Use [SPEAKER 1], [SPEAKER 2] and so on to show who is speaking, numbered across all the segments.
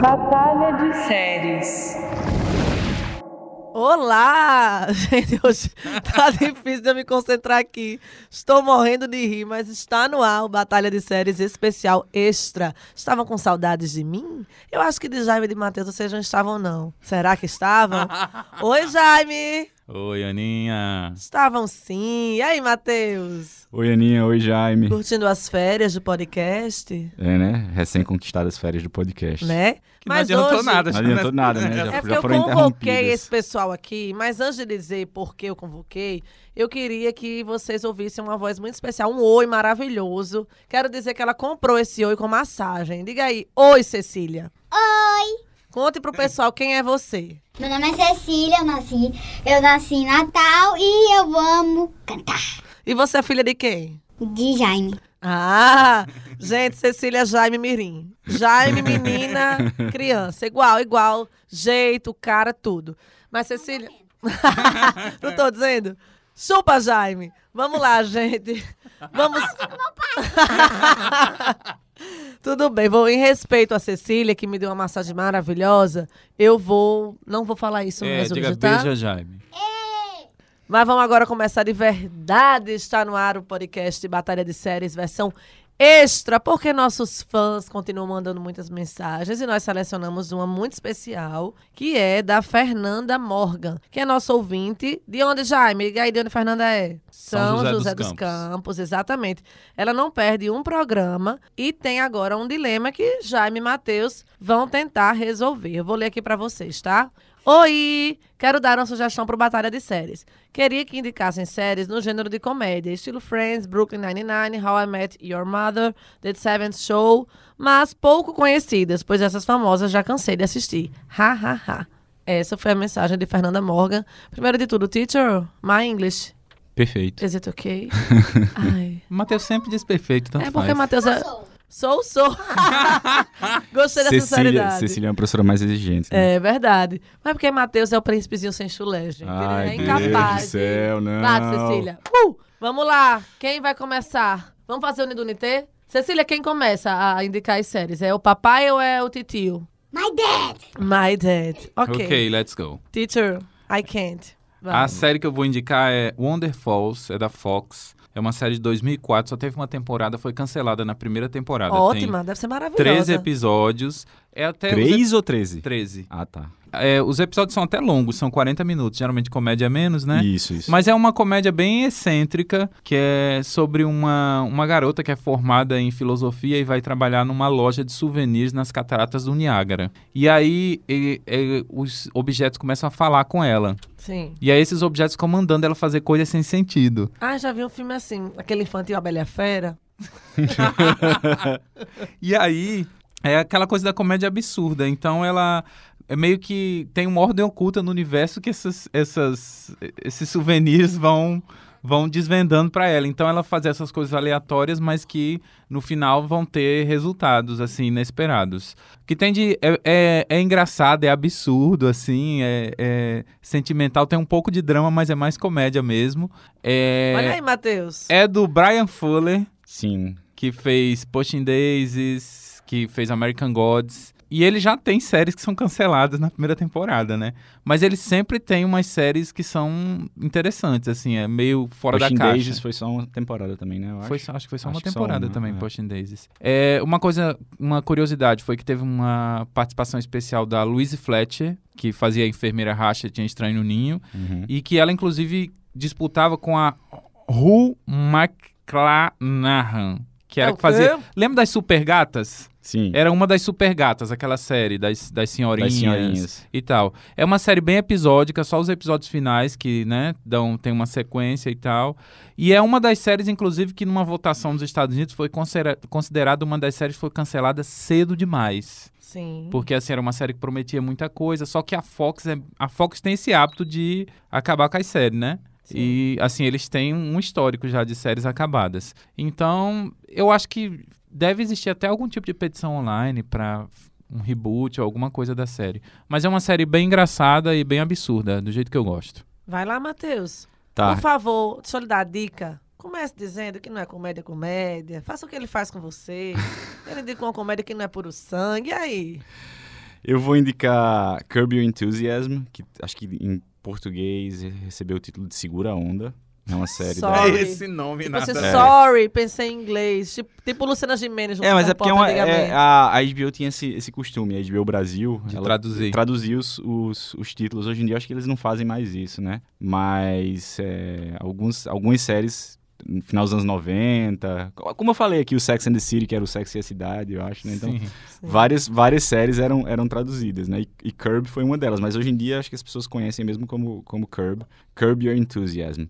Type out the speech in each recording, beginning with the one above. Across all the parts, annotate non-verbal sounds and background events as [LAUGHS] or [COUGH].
[SPEAKER 1] Batalha de séries.
[SPEAKER 2] Olá! [LAUGHS] Gente, hoje tá difícil de eu me concentrar aqui. Estou morrendo de rir, mas está no ar o Batalha de Séries especial extra. Estavam com saudades de mim? Eu acho que de Jaime e de Matheus vocês não estavam, não. Será que estavam? [LAUGHS] Oi, Jaime!
[SPEAKER 3] Oi, Aninha.
[SPEAKER 2] Estavam sim. E aí, Matheus?
[SPEAKER 3] Oi, Aninha. Oi, Jaime.
[SPEAKER 2] Curtindo as férias do podcast?
[SPEAKER 3] É, né? Recém-conquistadas férias do podcast.
[SPEAKER 2] Né?
[SPEAKER 4] Que mas não adiantou
[SPEAKER 2] hoje...
[SPEAKER 4] nada.
[SPEAKER 3] Não adiantou nada, né? [LAUGHS]
[SPEAKER 2] Já, é porque eu convoquei esse pessoal aqui, mas antes de dizer por que eu convoquei, eu queria que vocês ouvissem uma voz muito especial, um oi maravilhoso. Quero dizer que ela comprou esse oi com massagem. Diga aí, oi, Cecília. Conte pro pessoal quem é você.
[SPEAKER 5] Meu nome é Cecília, eu nasci, eu nasci em Natal e eu amo cantar.
[SPEAKER 2] E você é filha de quem?
[SPEAKER 5] De Jaime.
[SPEAKER 2] Ah, gente, Cecília Jaime Mirim. Jaime, menina, criança. Igual, igual. Jeito, cara, tudo. Mas Cecília. Não [LAUGHS] tô dizendo? Chupa, Jaime. Vamos lá, gente. Vamos. [LAUGHS] Tudo bem, vou em respeito a Cecília, que me deu uma massagem maravilhosa. Eu vou. Não vou falar isso no
[SPEAKER 4] é,
[SPEAKER 2] resumo,
[SPEAKER 4] diga
[SPEAKER 2] tá?
[SPEAKER 4] beija, Jaime.
[SPEAKER 2] Mas vamos agora começar de verdade. Está no ar o podcast Batalha de Séries, versão extra, porque nossos fãs continuam mandando muitas mensagens e nós selecionamos uma muito especial, que é da Fernanda Morgan, que é nossa ouvinte. De onde, Jaime? E aí, de onde Fernanda é?
[SPEAKER 4] São José,
[SPEAKER 2] José
[SPEAKER 4] dos,
[SPEAKER 2] dos,
[SPEAKER 4] Campos.
[SPEAKER 2] Campos. exatamente. Ela não perde um programa e tem agora um dilema que Jaime e Matheus vão tentar resolver. Eu vou ler aqui para vocês, tá? Oi! Quero dar uma sugestão para o Batalha de Séries. Queria que indicassem séries no gênero de comédia, estilo Friends, Brooklyn Nine-Nine, How I Met Your Mother, The Seventh Show, mas pouco conhecidas, pois essas famosas já cansei de assistir. Ha, ha, ha. Essa foi a mensagem de Fernanda Morgan. Primeiro de tudo, teacher, my English.
[SPEAKER 4] Perfeito.
[SPEAKER 2] Is it okay? [LAUGHS]
[SPEAKER 4] Matheus sempre diz perfeito, tanto
[SPEAKER 2] É porque. Matheus é... Sou, sou. [LAUGHS] Gostei da
[SPEAKER 3] Cecília,
[SPEAKER 2] sinceridade.
[SPEAKER 3] Cecília é uma professora mais exigente. Né?
[SPEAKER 2] É verdade. Mas porque Matheus é o príncipezinho sem chulé, gente.
[SPEAKER 3] Ai,
[SPEAKER 2] Ele é
[SPEAKER 3] Deus
[SPEAKER 2] incapaz.
[SPEAKER 3] do
[SPEAKER 2] de-
[SPEAKER 3] céu, não.
[SPEAKER 2] Vai, Cecília. Uh, vamos lá. Quem vai começar? Vamos fazer o Nidunité? Cecília, quem começa a indicar as séries? É o papai ou é o titio?
[SPEAKER 5] My dad!
[SPEAKER 2] My dad. Ok.
[SPEAKER 4] Ok, let's go.
[SPEAKER 2] Teacher, I can't. Vai.
[SPEAKER 4] A série que eu vou indicar é Wonder Falls, é da Fox. É uma série de 2004, só teve uma temporada, foi cancelada na primeira temporada.
[SPEAKER 2] Ótima, deve ser
[SPEAKER 4] Tem
[SPEAKER 2] maravilhosa.
[SPEAKER 4] 13 episódios. É até os ep-
[SPEAKER 3] Três ou treze?
[SPEAKER 4] 13.
[SPEAKER 3] Ah, tá.
[SPEAKER 4] É, os episódios são até longos, são 40 minutos. Geralmente comédia é menos, né?
[SPEAKER 3] Isso, isso.
[SPEAKER 4] Mas é uma comédia bem excêntrica, que é sobre uma, uma garota que é formada em filosofia e vai trabalhar numa loja de souvenirs nas cataratas do Niágara. E aí e- e os objetos começam a falar com ela.
[SPEAKER 2] Sim.
[SPEAKER 4] E aí esses objetos ficam mandando ela fazer coisas sem sentido.
[SPEAKER 2] Ah, já vi um filme assim, aquele infantil A Bela e a Fera. [LAUGHS]
[SPEAKER 4] E aí é aquela coisa da comédia absurda. Então ela é meio que tem uma ordem oculta no universo que essas, essas, esses souvenirs vão vão desvendando pra ela. Então ela faz essas coisas aleatórias, mas que no final vão ter resultados assim inesperados. O que tem de é, é, é engraçado, é absurdo assim, é, é sentimental, tem um pouco de drama, mas é mais comédia mesmo. É,
[SPEAKER 2] Olha aí, Matheus.
[SPEAKER 4] é do Brian Fuller
[SPEAKER 3] Sim.
[SPEAKER 4] que fez Pushing Daisies, que fez American Gods. E ele já tem séries que são canceladas na primeira temporada, né? Mas ele sempre tem umas séries que são interessantes, assim, é meio fora
[SPEAKER 3] Pushing
[SPEAKER 4] da caixa.
[SPEAKER 3] Daisies foi só uma temporada também, né?
[SPEAKER 4] Foi
[SPEAKER 3] acho.
[SPEAKER 4] só- acho que foi só
[SPEAKER 3] Acho
[SPEAKER 4] uma
[SPEAKER 3] que só
[SPEAKER 4] temporada
[SPEAKER 3] uma,
[SPEAKER 4] também,
[SPEAKER 3] é.
[SPEAKER 4] Pushing Daisies. É, uma coisa, uma curiosidade foi que teve uma participação especial da Louise Fletcher, que fazia a enfermeira Ratchet em Estranho no Ninho,
[SPEAKER 3] Uhum.
[SPEAKER 4] e que ela, inclusive, disputava com a Ru McClanahan, que era
[SPEAKER 2] É o
[SPEAKER 4] que fazia...
[SPEAKER 2] quê?
[SPEAKER 4] Lembra das Super Gatas?
[SPEAKER 3] Sim.
[SPEAKER 4] Era uma das Super Gatas, aquela série das, das senhorinhas,
[SPEAKER 3] Das senhorinhas.
[SPEAKER 4] e tal. É uma série bem episódica, só os episódios finais que, né, dão, tem uma sequência e tal. E é uma das séries, inclusive, que numa votação dos Estados Unidos foi considera- considerada uma das séries que foi cancelada cedo demais.
[SPEAKER 2] Sim.
[SPEAKER 4] Porque, assim, era uma série que prometia muita coisa, só que a Fox, é, a Fox tem esse hábito de acabar com as séries, né?
[SPEAKER 2] Sim.
[SPEAKER 4] E, assim, eles têm um histórico já de séries acabadas. Então, eu acho que deve existir até algum tipo de petição online para um reboot ou alguma coisa da série. Mas é uma série bem engraçada e bem absurda, do jeito que eu gosto.
[SPEAKER 2] Vai lá, Matheus.
[SPEAKER 3] Tá.
[SPEAKER 2] Por favor, deixa eu lhe dar a dica. Comece dizendo que não é comédia, comédia. Faça o que ele faz com você. [LAUGHS] Ele indica uma comédia que não é puro sangue. E aí?
[SPEAKER 3] Eu vou indicar Curb Your Enthusiasm, que acho que em português recebeu o título de Segura Onda. É uma série
[SPEAKER 2] Sorry.
[SPEAKER 3] da...
[SPEAKER 4] É esse nome,
[SPEAKER 2] Tipo
[SPEAKER 4] nada.
[SPEAKER 2] assim,
[SPEAKER 3] É.
[SPEAKER 2] sorry, pensei em inglês. Tipo, tipo Luciana Gimenez.
[SPEAKER 3] É, mas é porque é uma, é, a, a HBO tinha esse, esse costume, a HBO Brasil,
[SPEAKER 4] De
[SPEAKER 3] ela
[SPEAKER 4] traduzir.
[SPEAKER 3] traduzia os, os, os títulos. Hoje em dia, acho que eles não fazem mais isso, né? Mas é, alguns, algumas séries, no final dos anos 90, co- como eu falei aqui, o Sex and the City, que era o Sex e a Cidade, eu acho, né? Então,
[SPEAKER 4] Sim.
[SPEAKER 3] várias, várias séries eram, eram traduzidas, né? E, e Curb foi uma delas, mas hoje em dia acho que as pessoas conhecem mesmo como, como Curb, Curb Your Enthusiasm,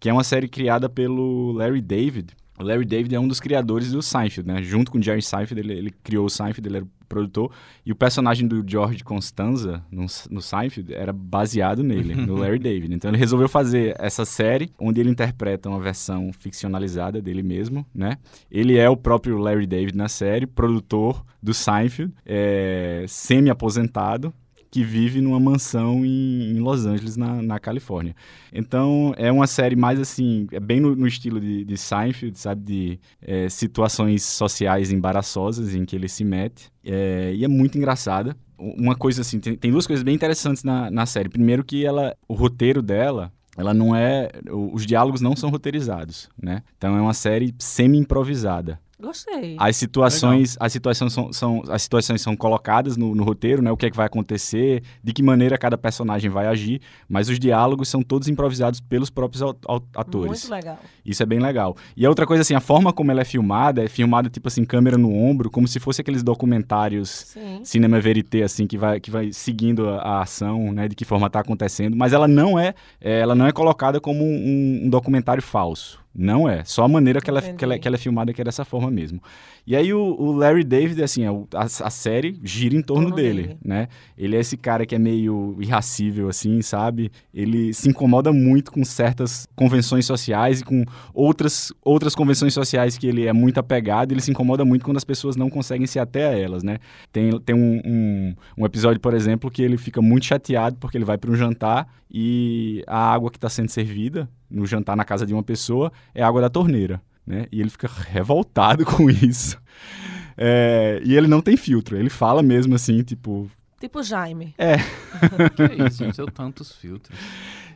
[SPEAKER 3] que é uma série criada pelo Larry David. O Larry David é um dos criadores do Seinfeld, né? Junto com o Jerry Seinfeld, ele, ele criou o Seinfeld, ele era o produtor, e o personagem do George Constanza no, no Seinfeld era baseado nele, no [LAUGHS] Larry David. Então ele resolveu fazer essa série, onde ele interpreta uma versão ficcionalizada dele mesmo, né? Ele é o próprio Larry David na série, produtor do Seinfeld, é, semi-aposentado, que vive numa mansão em, em Los Angeles, na, na Califórnia. Então, é uma série mais assim, é bem no, no estilo de, de Seinfeld, sabe? De é, situações sociais embaraçosas em que ele se mete. É, e é muito engraçada. Uma coisa assim, tem, tem duas coisas bem interessantes na, na série. Primeiro que ela, o roteiro dela, ela não é, os diálogos não são roteirizados, né? Então é uma série semi-improvisada.
[SPEAKER 2] Gostei.
[SPEAKER 3] As situações, as situações são, são- as situações são colocadas no, no roteiro, né? O que é que vai acontecer, de que maneira cada personagem vai agir, mas os diálogos são todos improvisados pelos próprios atores.
[SPEAKER 2] Muito legal.
[SPEAKER 3] Isso é bem legal. E a outra coisa assim, a forma como ela é filmada, é filmada tipo assim, câmera no ombro, como se fosse aqueles documentários
[SPEAKER 2] Sim.
[SPEAKER 3] cinema verité assim que vai que vai seguindo a, a ação, né, de que forma está acontecendo, mas ela não é, é, ela não é colocada como um, um documentário falso. Não é. Só a maneira que ela,
[SPEAKER 2] Entendi.
[SPEAKER 3] que, ela, que ela é filmada que é dessa forma mesmo. E aí o, o Larry David, assim, é a, a série gira em torno
[SPEAKER 2] Torno
[SPEAKER 3] dele,
[SPEAKER 2] dele.
[SPEAKER 3] né? Ele é esse cara que é meio irracível, assim, sabe? Ele se incomoda muito com certas convenções sociais e com outras, outras convenções sociais que ele é muito apegado. Ele se incomoda muito quando as pessoas não conseguem se até a elas, né? Tem, tem um, um, um episódio, por exemplo, que ele fica muito chateado porque ele vai para um jantar e a água que está sendo servida no jantar na casa de uma pessoa é água da torneira, né? E ele fica revoltado [LAUGHS] com isso. É, e ele não tem filtro, ele fala mesmo assim, tipo.
[SPEAKER 2] Tipo Jaime. [LAUGHS]
[SPEAKER 4] Que isso, gente, eu tantos filtros.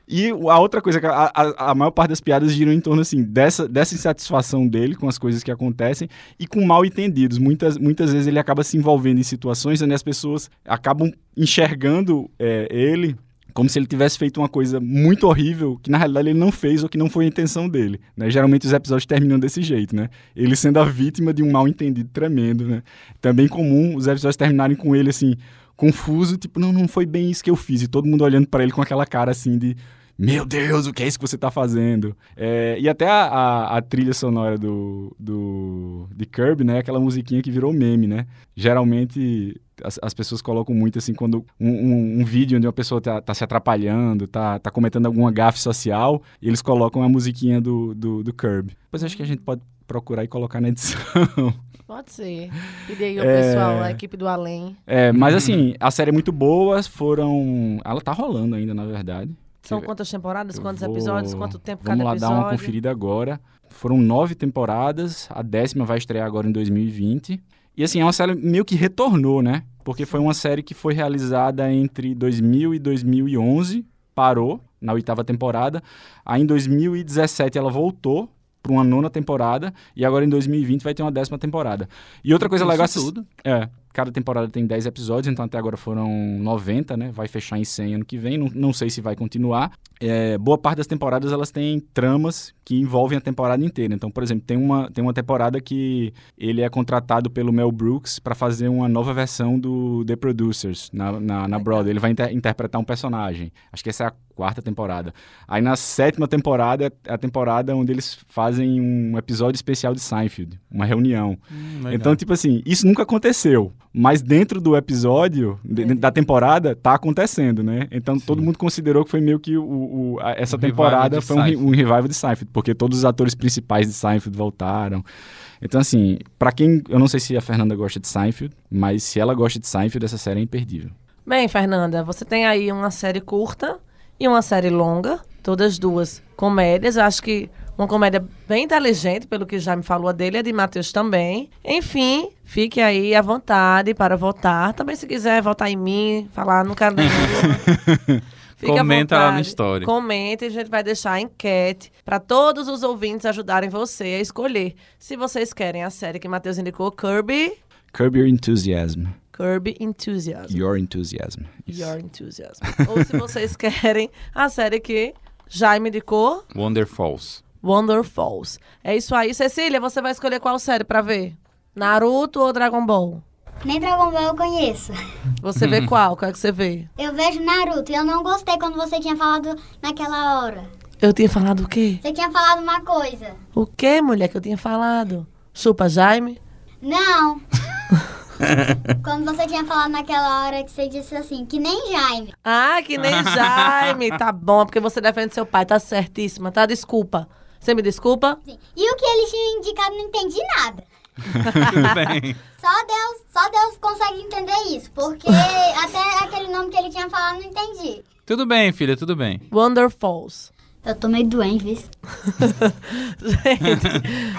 [SPEAKER 3] E a outra coisa, que a, a, a maior parte das piadas giram em torno assim, dessa, dessa insatisfação dele com as coisas que acontecem e com mal entendidos. Muitas, muitas vezes ele acaba se envolvendo em situações onde as pessoas acabam enxergando é, ele como se ele tivesse feito uma coisa muito horrível que na realidade ele não fez ou que não foi a intenção dele. Né? Geralmente os episódios terminam desse jeito, né? Ele sendo a vítima de um mal entendido tremendo, né? Também comum os episódios terminarem com ele assim confuso, tipo, não, não foi bem isso que eu fiz e todo mundo olhando para ele com aquela cara assim de meu Deus, o que é isso que você tá fazendo? É, e até a, a, a trilha sonora do, do de Kirby, né? Aquela musiquinha que virou meme, né? Geralmente as, as pessoas colocam muito assim quando um, um, um vídeo onde uma pessoa tá, tá se atrapalhando, tá, tá cometendo alguma gafe social, e eles colocam a musiquinha do, do, do Kirby. Depois acho que a gente pode procurar e colocar na edição. [LAUGHS]
[SPEAKER 2] Pode ser. Pedir aí ao
[SPEAKER 3] É.
[SPEAKER 2] pessoal, a equipe do Além.
[SPEAKER 3] É, mas assim, a série é muito boa, foram. Ela tá rolando ainda, na verdade.
[SPEAKER 2] São
[SPEAKER 3] Eu-
[SPEAKER 2] quantas temporadas,
[SPEAKER 3] Eu
[SPEAKER 2] quantos
[SPEAKER 3] vou-
[SPEAKER 2] episódios, quanto tempo
[SPEAKER 3] Vamos
[SPEAKER 2] cada
[SPEAKER 3] lá
[SPEAKER 2] episódio?
[SPEAKER 3] dar uma conferida agora. Foram nove temporadas, a décima vai estrear agora em 2020. E assim, é uma série meio que retornou, né? Porque foi uma série que foi realizada entre 2000 e 2011, parou na oitava temporada. Aí em 2017 ela voltou para uma nona temporada e agora em 2020 vai ter uma décima temporada. E outra coisa
[SPEAKER 4] Isso
[SPEAKER 3] legal...
[SPEAKER 4] tudo.
[SPEAKER 3] É, cada temporada tem 10 episódios, então até agora foram 90, né? Vai fechar em 100 ano que vem, não, não sei se vai continuar. É, boa parte das temporadas elas têm tramas que envolvem a temporada inteira. Então, por exemplo, tem uma, tem uma temporada que ele é contratado pelo Mel Brooks para fazer uma nova versão do The Producers na, na, na Broadway. Ele vai inter- interpretar um personagem. Acho que essa é a quarta temporada. Aí na sétima temporada é a temporada onde eles fazem um episódio especial de Seinfeld, uma reunião.
[SPEAKER 4] Hum.
[SPEAKER 3] Então, tipo assim, isso nunca aconteceu. Mas dentro do episódio, de-
[SPEAKER 2] Entendi.
[SPEAKER 3] da temporada, tá acontecendo, né? Então
[SPEAKER 4] Sim.
[SPEAKER 3] todo mundo considerou que foi meio que o, o- a- essa
[SPEAKER 4] Um
[SPEAKER 3] temporada foi um, um revival de Seinfeld, porque todos os atores principais de Seinfeld voltaram. Então, assim, pra quem. Eu não sei se a Fernanda gosta de Seinfeld, mas se ela gosta de Seinfeld, essa série é imperdível.
[SPEAKER 2] Bem, Fernanda, você tem aí uma série curta e uma série longa, todas duas comédias. Eu acho que Uma comédia bem inteligente, pelo que já me falou a dele, e a de Matheus também. Enfim, fique aí à vontade para votar. Também, se quiser votar em mim, falar, não quero [LAUGHS] nenhum. Fique
[SPEAKER 4] Comenta lá no story.
[SPEAKER 2] Comente, a gente vai deixar a enquete para todos os ouvintes ajudarem você a escolher. Se vocês querem a série que Matheus indicou, Kirby,
[SPEAKER 3] Curb Your Enthusiasm.
[SPEAKER 2] Kirby Enthusiasm.
[SPEAKER 3] Your Enthusiasm. Isso.
[SPEAKER 2] Your Enthusiasm. Ou se vocês [LAUGHS] querem a série que Jaime indicou,
[SPEAKER 4] Wonder Falls.
[SPEAKER 2] Wonder Falls. É isso aí. Cecília, você vai escolher qual série pra ver? Naruto ou Dragon Ball?
[SPEAKER 5] Nem Dragon Ball eu conheço.
[SPEAKER 2] Você vê [LAUGHS] qual? Qual é que você vê?
[SPEAKER 5] Eu vejo Naruto e eu não gostei quando você tinha falado naquela hora.
[SPEAKER 2] Eu tinha falado o quê?
[SPEAKER 5] Você tinha falado uma coisa.
[SPEAKER 2] O quê, mulher, que eu tinha falado? Chupa Jaime?
[SPEAKER 5] Não. [LAUGHS] quando você tinha falado naquela hora que você disse assim, que nem Jaime.
[SPEAKER 2] Ah, que nem [LAUGHS] Jaime. Tá bom, porque você defende seu pai. Tá certíssima, tá? Desculpa. Você me desculpa?
[SPEAKER 5] Sim. E o que eles tinham indicado não entendi nada. [LAUGHS]
[SPEAKER 4] Tudo bem.
[SPEAKER 5] Só Deus, só Deus consegue entender isso, porque [LAUGHS] até aquele nome que ele tinha falado não entendi.
[SPEAKER 4] Tudo bem, filha, tudo bem.
[SPEAKER 2] Wonder Falls.
[SPEAKER 5] Eu tô meio doente, viu? [LAUGHS]
[SPEAKER 2] Gente.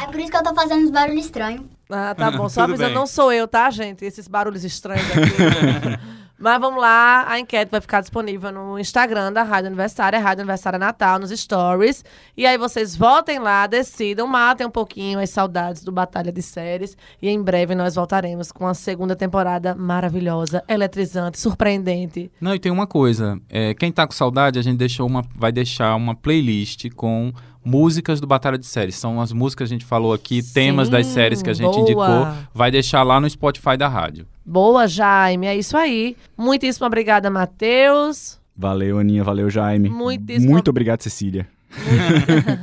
[SPEAKER 5] É por isso que eu tô fazendo uns barulhos estranhos.
[SPEAKER 2] Ah, tá bom. Só avisando, não sou eu, tá, gente? Esses barulhos estranhos aqui. Mas vamos lá, a enquete vai ficar disponível no Instagram da Rádio Aniversária, Rádio Aniversária Natal, nos stories. E aí vocês votem lá, decidam, matem um pouquinho as saudades do Batalha de Séries. E em breve nós voltaremos com a segunda temporada maravilhosa, eletrizante, surpreendente.
[SPEAKER 4] Não, e tem uma coisa. é, quem tá com saudade, a gente deixou uma, vai deixar uma playlist com músicas do Batalha de Séries. São as músicas que a gente falou aqui, temas das
[SPEAKER 2] Sim,
[SPEAKER 4] séries que a gente
[SPEAKER 2] boa.
[SPEAKER 4] indicou. Vai deixar lá no Spotify da rádio.
[SPEAKER 2] Boa, Jaime, é isso aí. Muitíssimo obrigada, Matheus.
[SPEAKER 3] Valeu, Aninha. Valeu, Jaime.
[SPEAKER 2] Muitíssimo-
[SPEAKER 3] Muito obrigado, Cecília. [LAUGHS]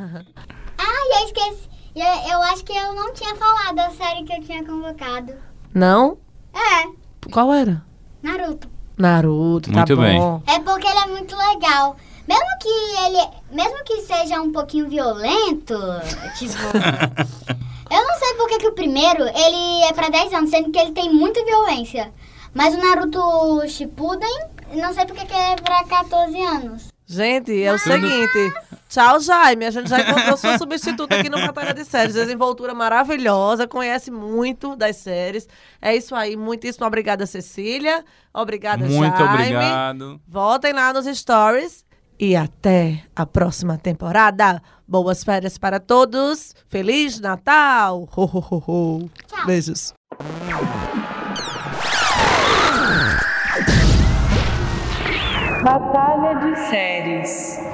[SPEAKER 5] Ah, e eu esqueci. Eu, eu acho que eu não tinha falado da série que eu tinha convocado.
[SPEAKER 2] Não?
[SPEAKER 5] É,
[SPEAKER 2] Qual era?
[SPEAKER 5] Naruto.
[SPEAKER 2] Naruto,
[SPEAKER 4] Muito
[SPEAKER 2] tá
[SPEAKER 4] bem.
[SPEAKER 2] bom.
[SPEAKER 5] É porque ele é muito legal. Mesmo que ele. Mesmo que seja um pouquinho violento, tipo. [LAUGHS] eu não sei porque que o primeiro ele é pra 10 anos, sendo que ele tem muita violência. Mas o Naruto Shippuden, não sei porque que é pra 14 anos.
[SPEAKER 2] Gente, é o seguinte. Tchau, Jaime. A gente já encontrou sua substituta aqui no [LAUGHS] Batalha de Séries. Desenvoltura maravilhosa, conhece muito das séries. É isso aí. Muitíssimo obrigada, Cecília. Obrigada,
[SPEAKER 4] Muito
[SPEAKER 2] Jaime.
[SPEAKER 4] obrigado.
[SPEAKER 2] Voltem lá nos stories. E até a próxima temporada. Boas férias para todos. Feliz Natal. Ho, ho, ho, ho.
[SPEAKER 5] Tchau.
[SPEAKER 2] Beijos.
[SPEAKER 1] Batalha de séries.